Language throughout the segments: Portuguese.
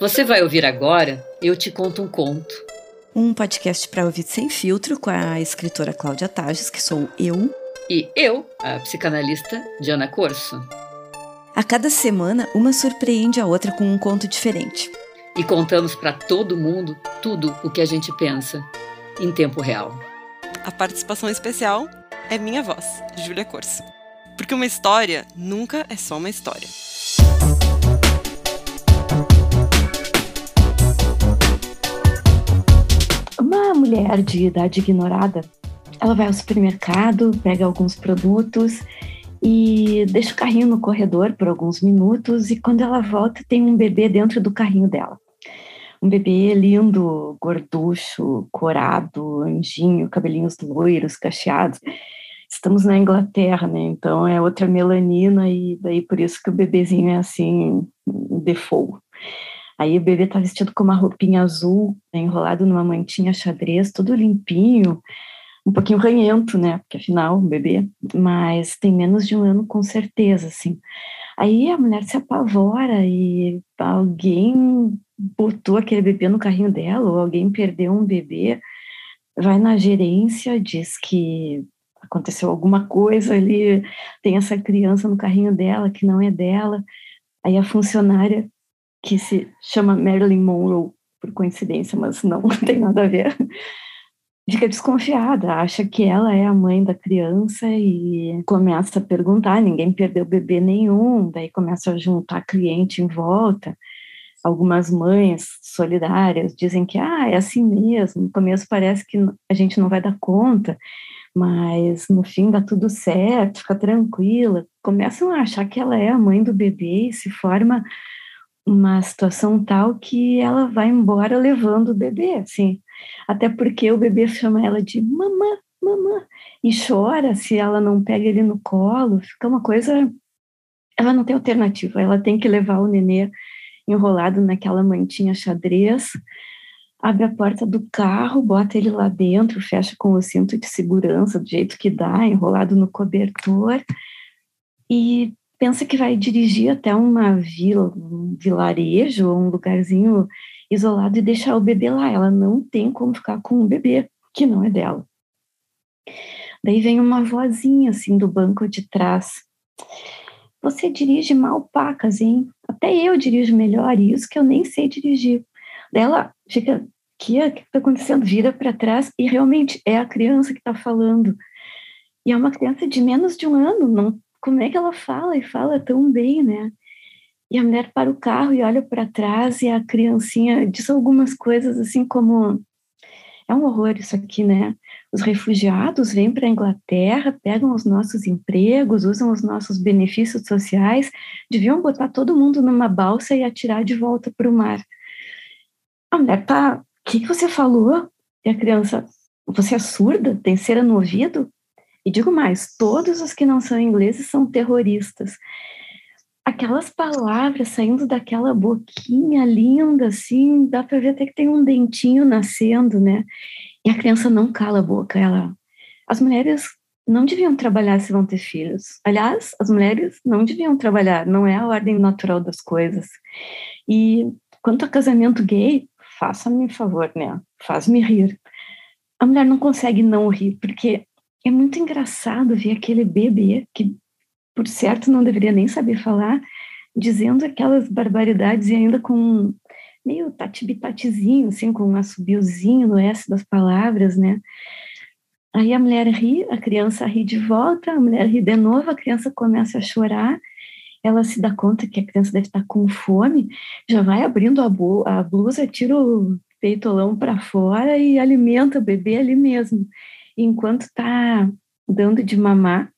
Você vai ouvir agora Eu Te Conto um Conto. Um podcast para ouvir sem filtro com a escritora Cláudia Tages, que sou eu. E eu, a psicanalista Diana Corso. A cada semana, uma surpreende a outra com um conto diferente. E contamos para todo mundo tudo o que a gente pensa, em tempo real. A participação especial é minha voz, Júlia Corso. Porque uma história nunca é só uma história. Mulher de idade ignorada, ela vai ao supermercado, pega alguns produtos e deixa o carrinho no corredor por alguns minutos e quando ela volta tem um bebê dentro do carrinho dela. Um bebê lindo, gorducho, corado, anjinho, cabelinhos loiros, cacheados. Estamos na Inglaterra, né? Então é outra melanina e daí por isso que o bebezinho é assim, default. Aí o bebê tá vestido com uma roupinha azul, né, enrolado numa mantinha xadrez, todo limpinho, um pouquinho ranhento, né? Porque afinal, um bebê, mas tem menos de um ano com certeza, assim. Aí a mulher se apavora e alguém botou aquele bebê no carrinho dela, ou alguém perdeu um bebê, vai na gerência, diz que aconteceu alguma coisa ali, tem essa criança no carrinho dela que não é dela. Aí a funcionária que se chama Marilyn Monroe, por coincidência, mas não, tem nada a ver, fica desconfiada, acha que ela é a mãe da criança e começa a perguntar, ninguém perdeu bebê nenhum, daí começa a juntar cliente em volta. Algumas mães solidárias dizem que ah, é assim mesmo, no começo parece que a gente não vai dar conta, mas no fim dá tudo certo, fica tranquila. Começam a achar que ela é a mãe do bebê e se forma uma situação tal que ela vai embora levando o bebê, assim. Até porque o bebê chama ela de mamã, mamã, e chora se ela não pega ele no colo, fica uma coisa. Ela não tem alternativa, ela tem que levar o nenê enrolado naquela mantinha xadrez, abre a porta do carro, bota ele lá dentro, fecha com o cinto de segurança do jeito que dá, enrolado no cobertor, e pensa que vai dirigir até uma vila, um vilarejo, um lugarzinho isolado e deixar o bebê lá. Ela não tem como ficar com um bebê que não é dela. Daí vem uma vozinha assim do banco de trás. Você dirige mal pacas, hein? Até eu dirijo melhor, isso que eu nem sei dirigir. Daí ela fica, o que está acontecendo? Vira para trás e realmente é a criança que está falando. E é uma criança de menos de um ano, não como é que ela fala e fala tão bem, né? E a mulher para o carro e olha para trás e a criancinha diz algumas coisas assim como é um horror isso aqui, né? Os refugiados vêm para a Inglaterra, pegam os nossos empregos, usam os nossos benefícios sociais, deviam botar todo mundo numa balsa e atirar de volta para o mar. A mulher tá, o que, que você falou? E a criança, você é surda? Tem cera no ouvido? E digo mais, todos os que não são ingleses são terroristas. Aquelas palavras saindo daquela boquinha linda, assim, dá para ver até que tem um dentinho nascendo, né? E a criança não cala a boca, ela... As mulheres não deviam trabalhar se vão ter filhos. Aliás, as mulheres não deviam trabalhar, não é a ordem natural das coisas. E quanto a casamento gay, faça-me favor, né? Faz-me rir. A mulher não consegue não rir, porque é muito engraçado ver aquele bebê, que por certo não deveria nem saber falar, dizendo aquelas barbaridades e ainda com meio tatibitatezinho, assim, com um assobiozinho no S das palavras, né? Aí a mulher ri, a criança ri de volta, a mulher ri de novo, a criança começa a chorar, ela se dá conta que a criança deve estar com fome, já vai abrindo a blusa, tira o peitolão para fora e alimenta o bebê ali mesmo enquanto está dando de mamar,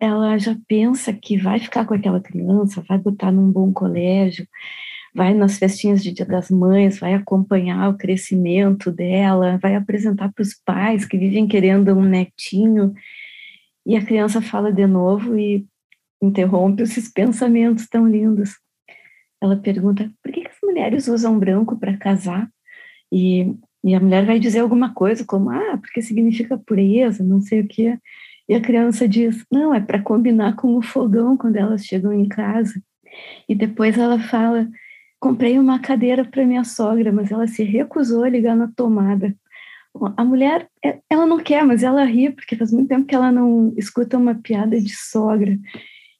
ela já pensa que vai ficar com aquela criança, vai botar num bom colégio, vai nas festinhas de Dia das Mães, vai acompanhar o crescimento dela, vai apresentar para os pais que vivem querendo um netinho. E a criança fala de novo e interrompe esses pensamentos tão lindos. Ela pergunta: por que, as mulheres usam branco para casar? E e a mulher vai dizer alguma coisa como, ah, porque significa pureza, não sei o quê. E a criança diz, não, é para combinar com o fogão quando elas chegam em casa. E depois ela fala, comprei uma cadeira para minha sogra, mas ela se recusou a ligar na tomada. A mulher, é, ela não quer, mas ela ri, porque faz muito tempo que ela não escuta uma piada de sogra.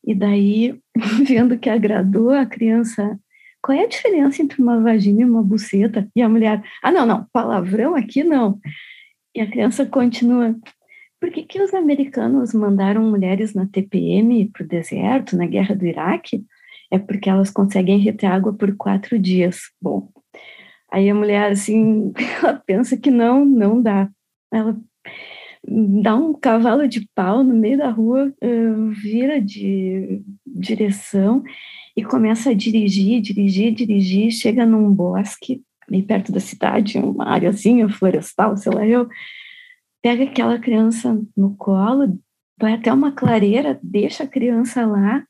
E daí, vendo que agradou a criança, qual é a diferença entre uma vagina e uma buceta? E a mulher, ah, não, não, palavrão aqui não. E a criança continua, por que, que os americanos mandaram mulheres na TPM para o deserto, na guerra do Iraque? É porque elas conseguem reter água por quatro dias. Bom, aí a mulher, assim, ela pensa que não, não dá. Ela dá um cavalo de pau no meio da rua, vira de direção e começa a dirigir, dirigir, dirigir, chega num bosque, bem perto da cidade, uma areazinha florestal, sei lá eu, pega aquela criança no colo, vai até uma clareira, deixa a criança lá,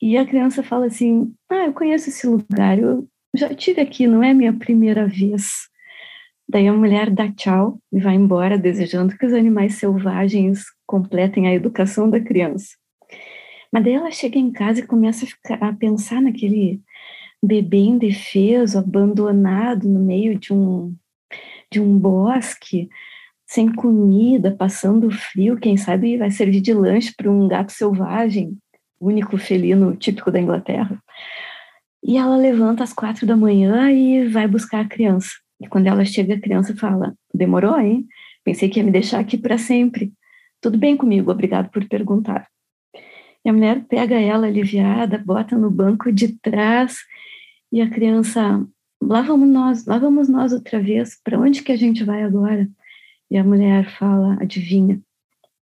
e a criança fala assim: Ah, eu conheço esse lugar, eu já tive aqui, não é minha primeira vez. Daí a mulher dá tchau e vai embora, desejando que os animais selvagens completem a educação da criança. Mas daí ela chega em casa e começa a, ficar, a pensar naquele bebê indefeso, abandonado no meio de um, de um bosque, sem comida, passando frio, quem sabe vai servir de lanche para um gato selvagem, único felino típico da Inglaterra. E ela levanta às quatro da manhã e vai buscar a criança. E quando ela chega, a criança fala: Demorou, hein? Pensei que ia me deixar aqui para sempre. Tudo bem comigo, obrigado por perguntar. E a mulher pega ela aliviada, bota no banco de trás e a criança, lá vamos nós, lá vamos nós outra vez, para onde que a gente vai agora? E a mulher fala, adivinha.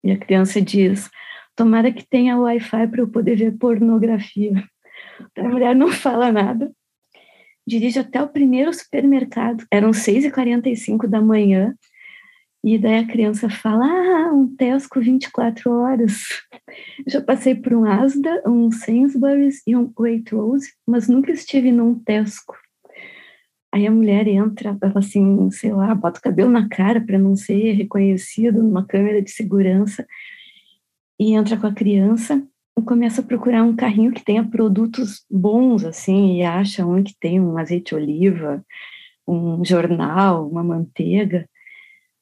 E a criança diz, tomara que tenha Wi-Fi para eu poder ver pornografia. A mulher não fala nada. Dirige até o primeiro supermercado. Eram 6h45 da manhã. E daí a criança fala, ah, um Tesco 24 horas. Já passei por um Asda, um Sainsbury's e um Waitrose, mas nunca estive num Tesco. Aí a mulher entra, ela assim, sei lá, bota o cabelo na cara para não ser reconhecido numa câmera de segurança e entra com a criança e começa a procurar um carrinho que tenha produtos bons, assim, e acha um que tem um azeite oliva, um jornal, uma manteiga,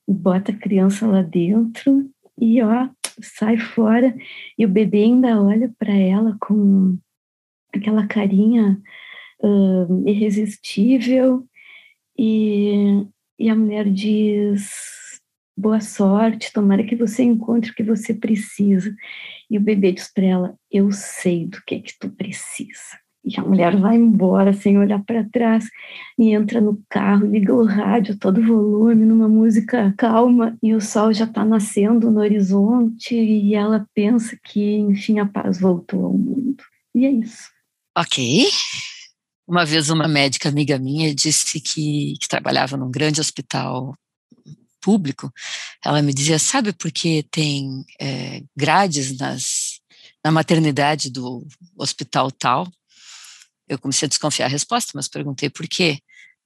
bota a criança lá dentro e, ó, sai fora e o bebê ainda olha para ela com aquela carinha uh, irresistível e, e a mulher diz boa sorte, tomara que você encontre o que você precisa. E o bebê diz para ela, eu sei do que é que tu precisa. E a mulher vai embora sem olhar para trás e entra no carro, liga o rádio todo volume, numa música calma, e o sol já está nascendo no horizonte, e ela pensa que, enfim, a paz voltou ao mundo. E é isso. Ok. Uma vez uma médica amiga minha disse que, que trabalhava num grande hospital público, ela me dizia, sabe por que tem é, grades nas, na maternidade do hospital tal? Eu comecei a desconfiar a resposta, mas perguntei por quê,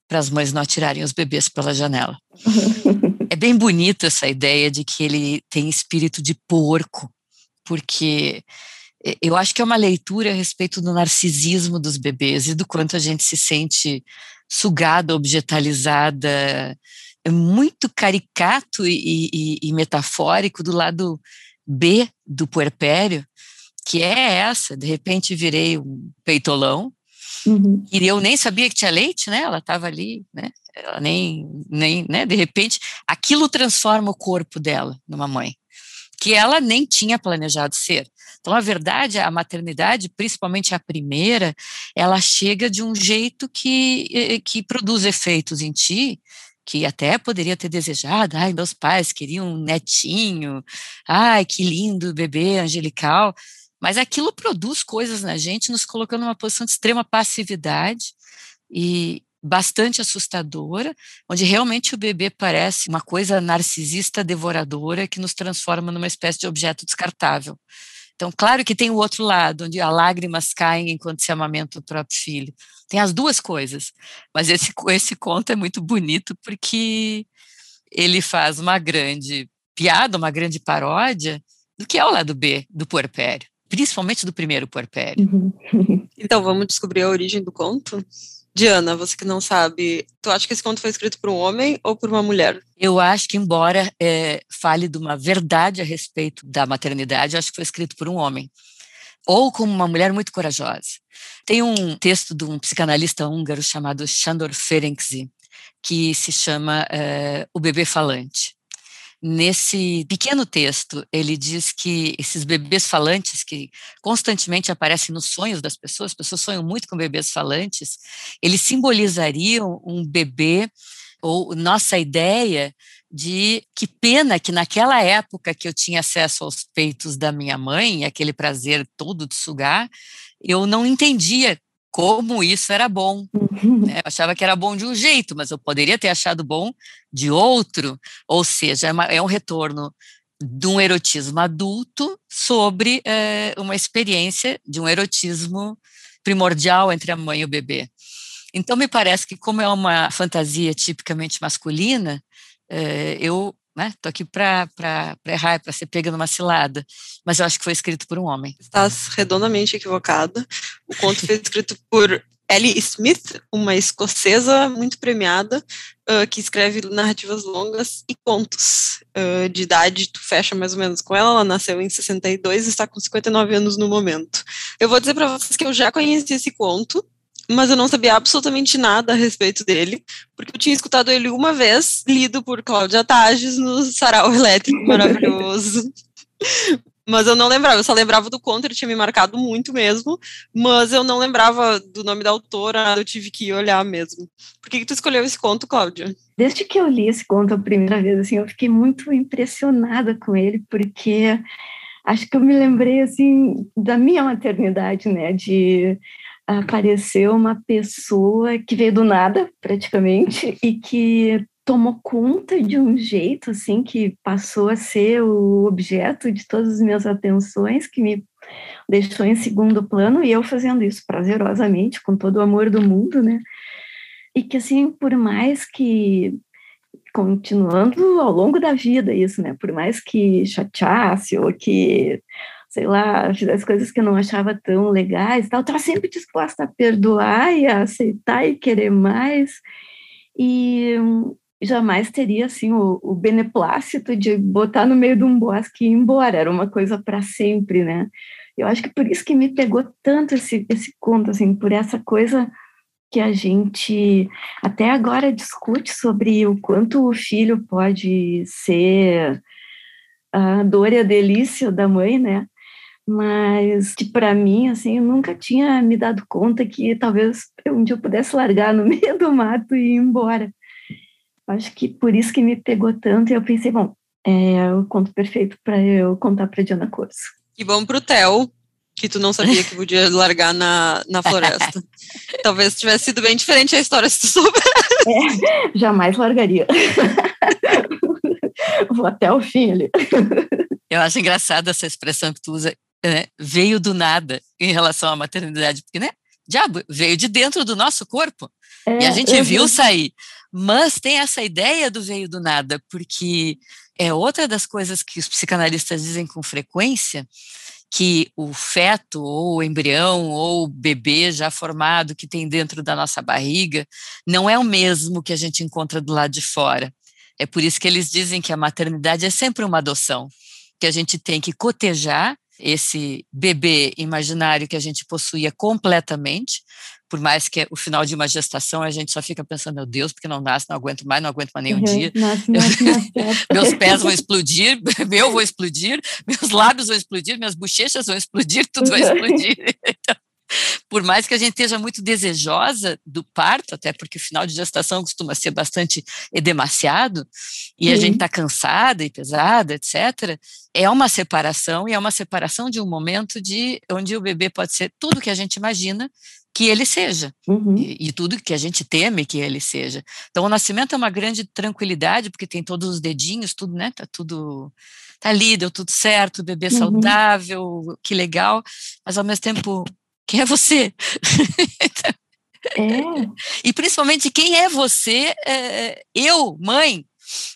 para as mães não atirarem os bebês pela janela. é bem bonita essa ideia de que ele tem espírito de porco, porque eu acho que é uma leitura a respeito do narcisismo dos bebês e do quanto a gente se sente sugada, objetalizada, é muito caricato e, e, e, metafórico do lado B do puerpério, que é essa, de repente virei um peitolão, uhum. e eu nem sabia que tinha leite, né, ela estava ali, né, ela nem, nem, né, de repente, aquilo transforma o corpo dela numa mãe, que ela nem tinha planejado ser. Então, a verdade, a maternidade, principalmente a primeira, ela chega de um jeito que, eh, que produz efeitos em ti que até poderia ter desejado, ai, meus pais queriam um netinho, ai, que lindo bebê angelical, mas aquilo produz coisas na gente, nos colocando numa posição de extrema passividade e bastante assustadora, onde realmente o bebê parece uma coisa narcisista devoradora que nos transforma numa espécie de objeto descartável. Então, claro que tem o outro lado, onde as lágrimas caem enquanto se amamenta o próprio filho. Tem as duas coisas. Mas esse, esse conto é muito bonito porque ele faz uma grande piada, uma grande paródia do que é o lado B do puerpério, principalmente do primeiro puerpério. Uhum. então, vamos descobrir a origem do conto? Diana, você que não sabe, tu acha que esse conto foi escrito por um homem ou por uma mulher? Eu acho que, embora é, fale de uma verdade a respeito da maternidade, acho que foi escrito por um homem. Ou como uma mulher muito corajosa. Tem um texto de um psicanalista húngaro chamado Sándor Ferenczi, que se chama é, O Bebê Falante. Nesse pequeno texto, ele diz que esses bebês falantes que constantemente aparecem nos sonhos das pessoas, as pessoas sonham muito com bebês falantes, eles simbolizariam um bebê ou nossa ideia de que pena que naquela época que eu tinha acesso aos peitos da minha mãe, aquele prazer todo de sugar, eu não entendia como isso era bom. Uhum. Né? Eu achava que era bom de um jeito, mas eu poderia ter achado bom de outro. Ou seja, é, uma, é um retorno de um erotismo adulto sobre é, uma experiência de um erotismo primordial entre a mãe e o bebê. Então, me parece que, como é uma fantasia tipicamente masculina, é, eu né? Aqui para errar, para ser pega numa cilada. Mas eu acho que foi escrito por um homem. Estás redondamente equivocada. O conto foi escrito por Ellie Smith, uma escocesa muito premiada, uh, que escreve narrativas longas e contos. Uh, de idade, tu fecha mais ou menos com ela, ela nasceu em 62 e está com 59 anos no momento. Eu vou dizer para vocês que eu já conheci esse conto, mas eu não sabia absolutamente nada a respeito dele, porque eu tinha escutado ele uma vez, lido por Cláudia Tages no Sarau Elétrico Maravilhoso. mas eu não lembrava, eu só lembrava do conto, ele tinha me marcado muito mesmo, mas eu não lembrava do nome da autora, eu tive que olhar mesmo. Por que, que tu escolheu esse conto, Cláudia? Desde que eu li esse conto a primeira vez, assim, eu fiquei muito impressionada com ele, porque acho que eu me lembrei, assim, da minha maternidade, né, de apareceu uma pessoa que veio do nada, praticamente, e que tomou conta de um jeito assim que passou a ser o objeto de todas as minhas atenções, que me deixou em segundo plano e eu fazendo isso prazerosamente, com todo o amor do mundo, né? E que assim, por mais que continuando ao longo da vida isso, né? Por mais que chateasse ou que sei lá, fizesse coisas que eu não achava tão legais, tal, estava sempre disposta a perdoar e a aceitar e querer mais, e jamais teria, assim, o, o beneplácito de botar no meio de um bosque e ir embora, era uma coisa para sempre, né? Eu acho que por isso que me pegou tanto esse, esse conto, assim, por essa coisa que a gente até agora discute sobre o quanto o filho pode ser a dor e a delícia da mãe, né? Mas que para mim, assim, eu nunca tinha me dado conta que talvez um dia eu pudesse largar no meio do mato e ir embora. Acho que por isso que me pegou tanto e eu pensei, bom, é o conto perfeito para eu contar para Diana Corso. E vamos para o Theo, que tu não sabia que podia largar na, na floresta. Talvez tivesse sido bem diferente a história se tu soubesse. É, jamais largaria. Vou até o fim ali. Eu acho engraçada essa expressão que tu usa, né, veio do nada em relação à maternidade, porque, né, diabo, veio de dentro do nosso corpo. É, e a gente viu vi. sair. Mas tem essa ideia do veio do nada, porque é outra das coisas que os psicanalistas dizem com frequência, que o feto, ou o embrião, ou o bebê já formado que tem dentro da nossa barriga, não é o mesmo que a gente encontra do lado de fora. É por isso que eles dizem que a maternidade é sempre uma adoção, que a gente tem que cotejar esse bebê imaginário que a gente possuía completamente, por mais que o final de uma gestação a gente só fica pensando, meu Deus, porque não nasce, não aguento mais, não aguento mais nenhum uhum, dia. Nasce, nasce, nasce, meus pés vão explodir, meu vou explodir, meus lábios vão explodir, minhas bochechas vão explodir, tudo vai explodir. Então, por mais que a gente esteja muito desejosa do parto, até porque o final de gestação costuma ser bastante edemaciado, e Sim. a gente está cansada e pesada, etc., é uma separação, e é uma separação de um momento de onde o bebê pode ser tudo que a gente imagina que ele seja, uhum. e, e, tudo que a gente teme que ele seja. Então, o nascimento é uma grande tranquilidade, porque tem todos os dedinhos, tudo, né? Tá tudo tá ali, deu tudo certo, o bebê uhum. saudável, que legal, mas ao mesmo tempo quem é você? é. E principalmente quem é você, é, eu, mãe,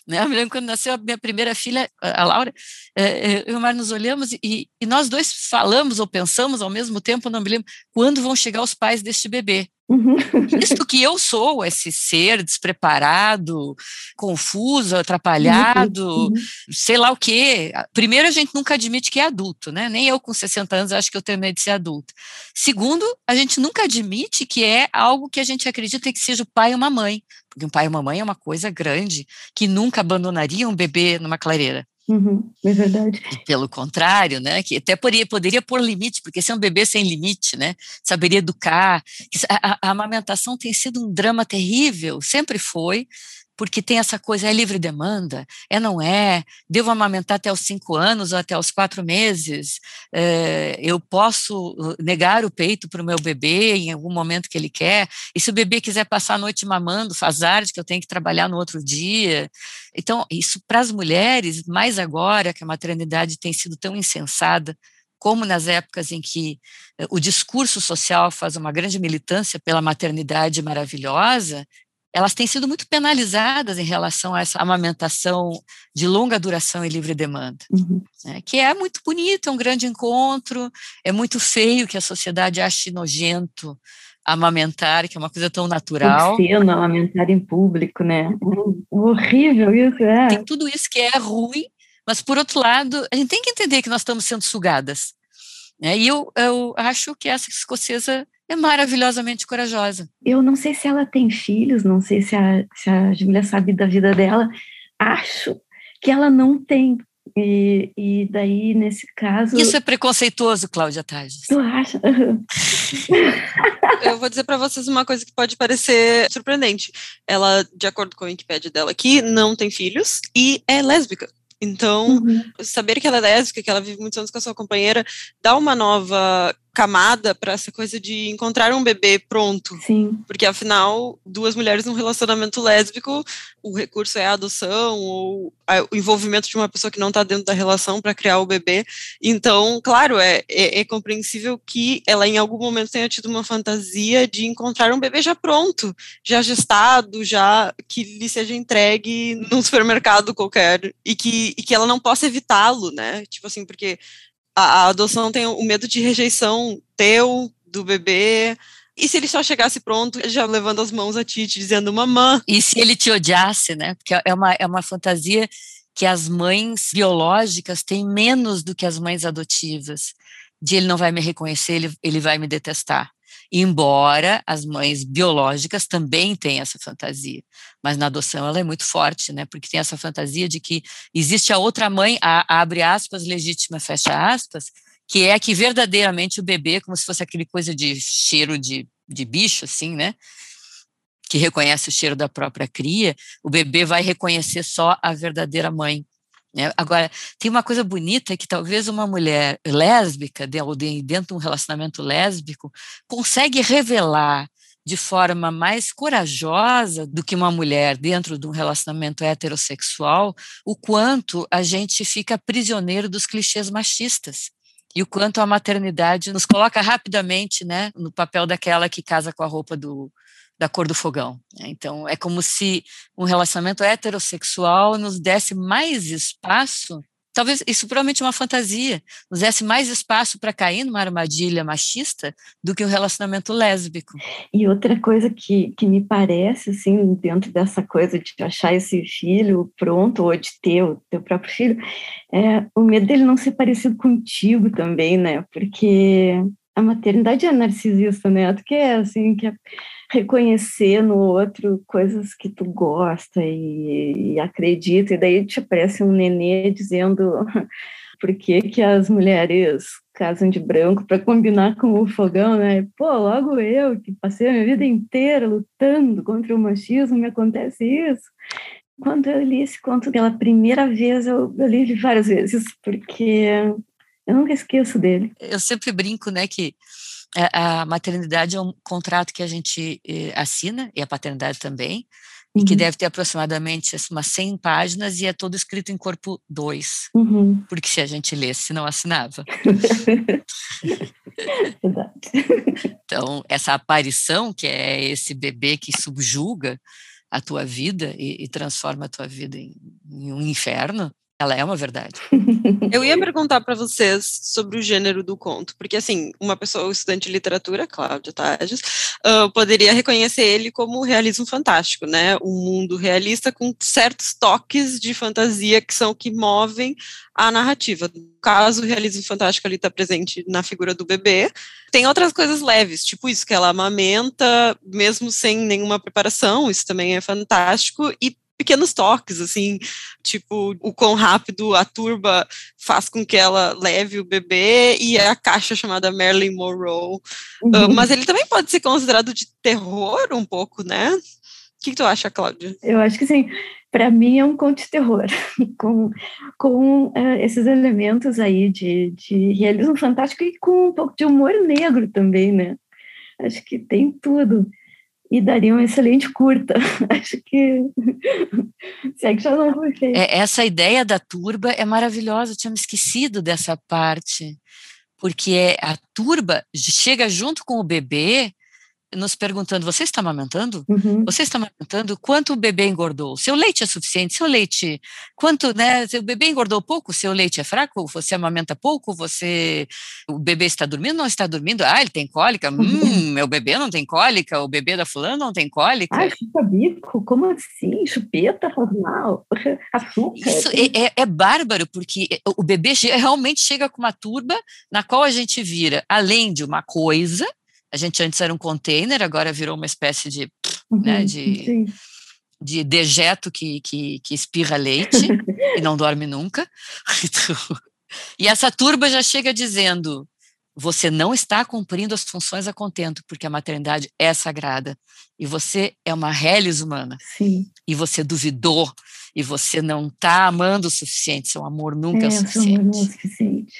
né? Eu me lembro quando nasceu a minha primeira filha, a Laura, é, eu e o Mar nos olhamos e, e, nós dois falamos ou pensamos ao mesmo tempo, não me lembro, quando vão chegar os pais deste bebê. Uhum. Visto que eu sou esse ser despreparado, confuso, atrapalhado, uhum. uhum. sei lá o quê. Primeiro, a gente nunca admite que é adulto, né? Nem eu com 60 anos acho que eu tenho medo de ser adulto. Segundo, a gente nunca admite que é algo que a gente acredita que seja o pai ou uma mãe. Porque um pai e uma mãe é uma coisa grande, que nunca abandonaria um bebê numa clareira. Uhum, é verdade. E pelo contrário, né, que até poderia, poderia pôr limite, porque se é um bebê sem limite, né, saberia educar. A, a, a amamentação tem sido um drama terrível, sempre foi, porque tem essa coisa, é livre demanda, é não é, devo amamentar até os cinco anos ou até os quatro meses, é, eu posso uh, negar o peito para o meu bebê em algum momento que ele quer, e se o bebê quiser passar a noite mamando, faz arte que eu tenho que trabalhar no outro dia. Então, isso para as mulheres, mais agora que a maternidade tem sido tão insensada, como nas épocas em que eh, o discurso social faz uma grande militância pela maternidade maravilhosa, elas têm sido muito penalizadas em relação a essa amamentação de longa duração e livre demanda, uhum. né, que é muito bonito, é um grande encontro, é muito feio que a sociedade ache nojento amamentar, que é uma coisa tão natural. Cena, amamentar em público, né? Horrível isso, é. Tem tudo isso que é ruim, mas por outro lado, a gente tem que entender que nós estamos sendo sugadas. Né? E eu, eu acho que essa escocesa é maravilhosamente corajosa. Eu não sei se ela tem filhos, não sei se a, se a Júlia sabe da vida dela. Acho que ela não tem. E, e daí, nesse caso. Isso é preconceituoso, Cláudia Tages. Tu acha? Eu vou dizer para vocês uma coisa que pode parecer surpreendente. Ela, de acordo com a Wikipedia dela aqui, não tem filhos e é lésbica. Então, uhum. saber que ela é lésbica, que ela vive muitos anos com a sua companheira, dá uma nova camada para essa coisa de encontrar um bebê pronto. Sim. Porque afinal, duas mulheres num relacionamento lésbico, o recurso é a adoção ou o envolvimento de uma pessoa que não está dentro da relação para criar o bebê. Então, claro, é, é, é, compreensível que ela em algum momento tenha tido uma fantasia de encontrar um bebê já pronto, já gestado, já que lhe seja entregue num supermercado qualquer e que, e que ela não possa evitá-lo, né? Tipo assim, porque a, a adoção tem o medo de rejeição teu, do bebê, e se ele só chegasse pronto, já levando as mãos a ti, te dizendo mamã? E se ele te odiasse, né? Porque é uma, é uma fantasia que as mães biológicas têm menos do que as mães adotivas. De ele não vai me reconhecer, ele, ele vai me detestar. Embora as mães biológicas também tenham essa fantasia, mas na adoção ela é muito forte, né? Porque tem essa fantasia de que existe a outra mãe, a, abre aspas, legítima, fecha aspas, que é que verdadeiramente o bebê, como se fosse aquele coisa de cheiro de, de bicho, assim, né? Que reconhece o cheiro da própria cria, o bebê vai reconhecer só a verdadeira mãe. Né? Agora, tem uma coisa bonita que talvez uma mulher lésbica, dentro de um relacionamento lésbico, consegue revelar de forma mais corajosa do que uma mulher dentro de um relacionamento heterossexual, o quanto a gente fica prisioneiro dos clichês machistas e o quanto a maternidade nos coloca rapidamente né, no papel daquela que casa com a roupa do, da cor do fogão. Né? Então, é como se um relacionamento heterossexual nos desse mais espaço. Talvez isso provavelmente é uma fantasia, nos desse mais espaço para cair numa armadilha machista do que um relacionamento lésbico. E outra coisa que, que me parece, assim, dentro dessa coisa de achar esse filho pronto, ou de ter o teu próprio filho, é o medo dele não ser parecido contigo também, né? Porque a maternidade é narcisista, né? Tu quer, assim, quer reconhecer no outro coisas que tu gosta e, e acredita, e daí te aparece um nenê dizendo por que, que as mulheres casam de branco para combinar com o fogão, né? Pô, logo eu, que passei a minha vida inteira lutando contra o machismo, me acontece isso. Quando eu li esse conto pela primeira vez, eu, eu li várias vezes, porque eu nunca esqueço dele. Eu sempre brinco, né, que a maternidade é um contrato que a gente eh, assina, e a paternidade também, uhum. e que uhum. deve ter aproximadamente assim, umas 100 páginas e é todo escrito em corpo 2, uhum. porque se a gente lesse, não assinava. Verdade. Então, essa aparição, que é esse bebê que subjuga a tua vida e, e transforma a tua vida em, em um inferno, ela é uma verdade. Eu ia perguntar para vocês sobre o gênero do conto, porque assim, uma pessoa, estudante de literatura, Cláudia Tages, uh, poderia reconhecer ele como realismo fantástico, né? Um mundo realista com certos toques de fantasia que são que movem a narrativa. No caso, o realismo fantástico ali está presente na figura do bebê. Tem outras coisas leves, tipo isso, que ela amamenta, mesmo sem nenhuma preparação, isso também é fantástico, e pequenos toques, assim, tipo o quão rápido a turba faz com que ela leve o bebê e a caixa chamada Marilyn Monroe. Uhum. Uh, mas ele também pode ser considerado de terror um pouco, né? O que, que tu acha, Cláudia? Eu acho que sim. Para mim é um conto de terror, com, com uh, esses elementos aí de, de realismo fantástico e com um pouco de humor negro também, né? Acho que tem tudo e daria um excelente curta. Acho que se é que já não foi feito. É, essa ideia da turba é maravilhosa, eu tinha me esquecido dessa parte, porque a turba chega junto com o bebê nos perguntando: você está amamentando? Uhum. Você está amamentando? Quanto o bebê engordou? Seu leite é suficiente? Seu leite, quanto, né? Seu bebê engordou pouco? Seu leite é fraco? Você amamenta pouco? Você, o bebê está dormindo? Não está dormindo? Ah, ele tem cólica? Uhum. Hum, meu bebê não tem cólica? O bebê da fulana não tem cólica? Ah, chupa-bico? Como assim? Chupeta faz mal? Açúcar? Isso é, é, é bárbaro, porque o bebê realmente chega com uma turba na qual a gente vira, além de uma coisa, a gente antes era um container, agora virou uma espécie de, uhum, né, de, de dejeto que, que, que espirra leite e não dorme nunca. e essa turba já chega dizendo: você não está cumprindo as funções a contento, porque a maternidade é sagrada. E você é uma reles humana. Sim. E você duvidou. E você não está amando o suficiente. Seu amor nunca é, é o suficiente. Amor não é o suficiente.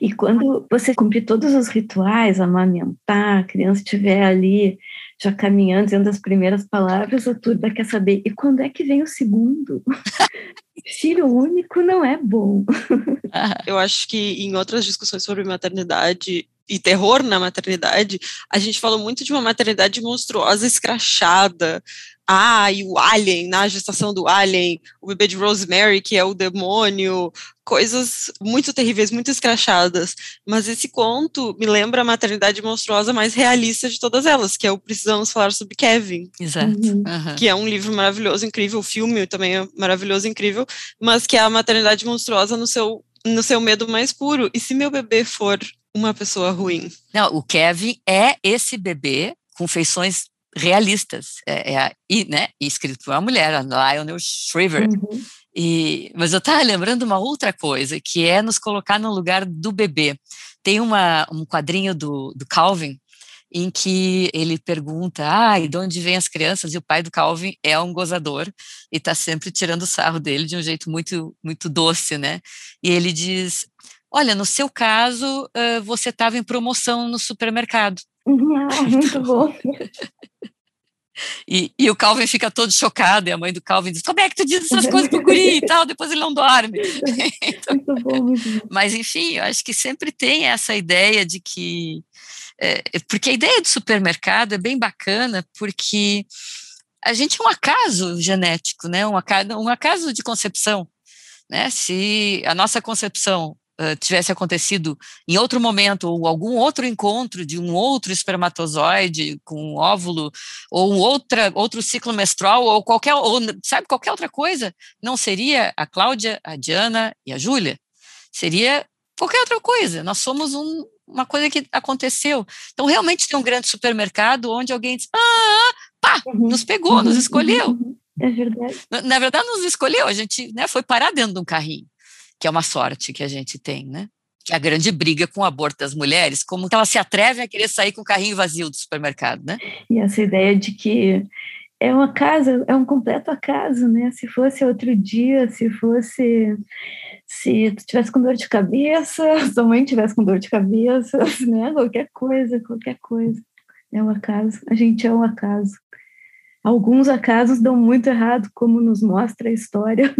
E quando você cumprir todos os rituais, amamentar, a criança estiver ali já caminhando, dizendo as primeiras palavras, a turba quer saber, e quando é que vem o segundo? Filho único não é bom. Eu acho que em outras discussões sobre maternidade, e terror na maternidade, a gente falou muito de uma maternidade monstruosa, escrachada, ah, e o Alien, na gestação do Alien, o bebê de Rosemary, que é o demônio, coisas muito terríveis, muito escrachadas. Mas esse conto me lembra a maternidade monstruosa mais realista de todas elas, que é o Precisamos Falar sobre Kevin. Exato. Uhum. Uhum. Que é um livro maravilhoso, incrível, o filme também é maravilhoso, incrível, mas que é a maternidade monstruosa no seu, no seu medo mais puro. E se meu bebê for uma pessoa ruim? Não, o Kevin é esse bebê com feições realistas, é, é e, né, escrito por uma mulher, a Lionel Shriver. Uhum. E, mas eu estava lembrando uma outra coisa, que é nos colocar no lugar do bebê. Tem uma, um quadrinho do, do Calvin em que ele pergunta, ah, e de onde vêm as crianças? E o pai do Calvin é um gozador e está sempre tirando sarro dele de um jeito muito, muito doce, né? E ele diz, olha, no seu caso, você estava em promoção no supermercado. Ah, muito bom. E, e, o Calvin fica todo chocado, e a mãe do Calvin diz: Como é que tu diz essas coisas pro guri e tal? Depois ele não dorme. então, muito bom, muito bom. Mas, enfim, eu acho que sempre tem essa ideia de que. É, porque a ideia do supermercado é bem bacana, porque a gente é um acaso genético, né? um, acaso, um acaso de concepção. Né? Se a nossa concepção tivesse acontecido em outro momento, ou algum outro encontro de um outro espermatozoide com um óvulo, ou outra, outro ciclo menstrual, ou qualquer, ou, sabe, qualquer outra coisa, não seria a Cláudia, a Diana e a Júlia. Seria qualquer outra coisa. Nós somos um, uma coisa que aconteceu. Então, realmente tem um grande supermercado onde alguém diz, ah, pá, uhum. nos pegou, uhum. nos escolheu. Uhum. É verdade. Na, na, verdade, nos escolheu, a gente né, foi parar dentro de um carrinho que é uma sorte que a gente tem, né? Que é a grande briga com o aborto das mulheres, como elas se atrevem a querer sair com o carrinho vazio do supermercado, né? E essa ideia de que é uma casa, é um completo acaso, né? Se fosse outro dia, se fosse se tu tivesse com dor de cabeça, sua mãe tivesse com dor de cabeça, né? Qualquer coisa, qualquer coisa. É um acaso. A gente é um acaso alguns acasos dão muito errado, como nos mostra a história.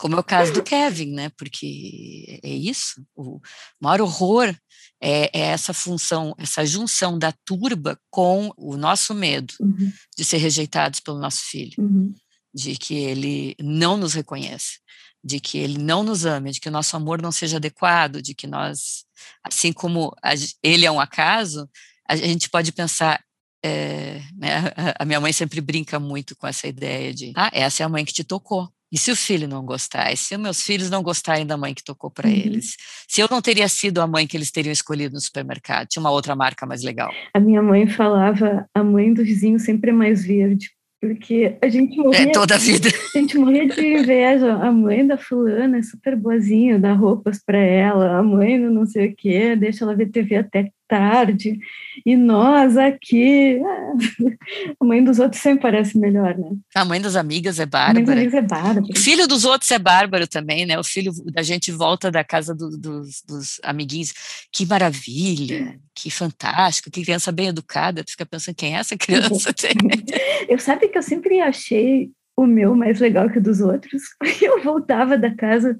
Como é o caso do Kevin, né? Porque é isso. O maior horror é, é essa função, essa junção da turba com o nosso medo uhum. de ser rejeitados pelo nosso filho. Uhum. de que ele não nos reconhece, de que ele não nos ame, de que o nosso amor não seja adequado, de que nós, assim como ele é um acaso, a gente pode pensar, é, né, a minha mãe sempre brinca muito com essa ideia de, ah, essa é a mãe que te tocou. E se o filho não gostar? E se meus filhos não gostarem da mãe que tocou para uhum. eles? Se eu não teria sido a mãe que eles teriam escolhido no supermercado? Tinha uma outra marca mais legal. A minha mãe falava: a mãe do vizinho sempre é mais verde. Porque a gente é, morria. É toda a vida. A gente morria de inveja. A mãe da fulana é super boazinha, dá roupas para ela. A mãe do não sei o quê, deixa ela ver TV até tarde. E nós aqui. A mãe dos outros sempre parece melhor, né? A mãe das amigas é bárbara. A mãe das amigas é bárbara. O filho dos outros é bárbaro também, né? O filho da gente volta da casa do, dos, dos amiguinhos. Que maravilha, que fantástico, que criança bem educada. Tu fica pensando quem é essa criança? eu sabe que eu sempre achei o meu mais legal que o dos outros. Eu voltava da casa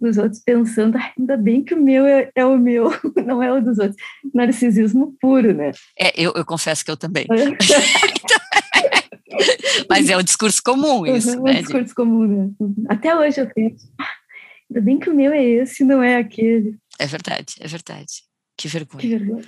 dos outros pensando, ah, ainda bem que o meu é, é, o meu, não é o dos outros. Narcisismo puro, né? É, eu, eu confesso que eu também. Mas é um discurso comum isso, uhum, né? É um discurso comum, né? Até hoje eu penso, ah, ainda bem que o meu é esse, não é aquele. É verdade, é verdade. Que vergonha. Que vergonha.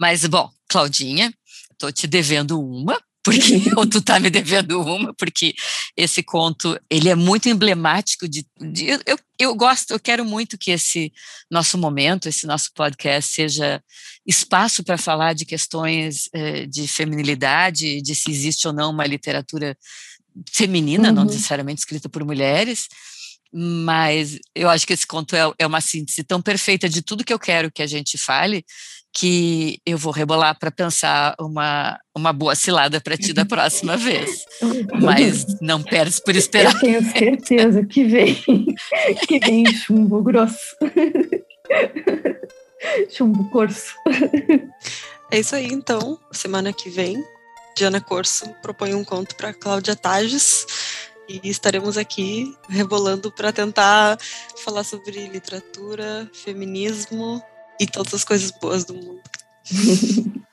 Mas, bom, Claudinha, estou te devendo uma, porque ou tu tá me devendo uma, porque esse conto ele é muito emblemático de, de eu, eu gosto, eu quero muito que esse nosso momento, esse nosso podcast seja espaço para falar de questões eh, de feminilidade, de se existe ou não uma literatura feminina, uhum. não necessariamente escrita por mulheres, mas eu acho que esse conto é, é uma síntese tão perfeita de tudo que eu quero que a gente fale, que eu vou rebolar para pensar uma, uma boa cilada para ti da próxima vez. Mas não perdes por esperar. Eu tenho certeza que vem, que vem chumbo grosso. chumbo corso. É isso aí, então. Semana que vem, Diana Corso propõe um conto para Cláudia Tages e estaremos aqui rebolando para tentar falar sobre literatura, feminismo e todas as coisas boas do mundo.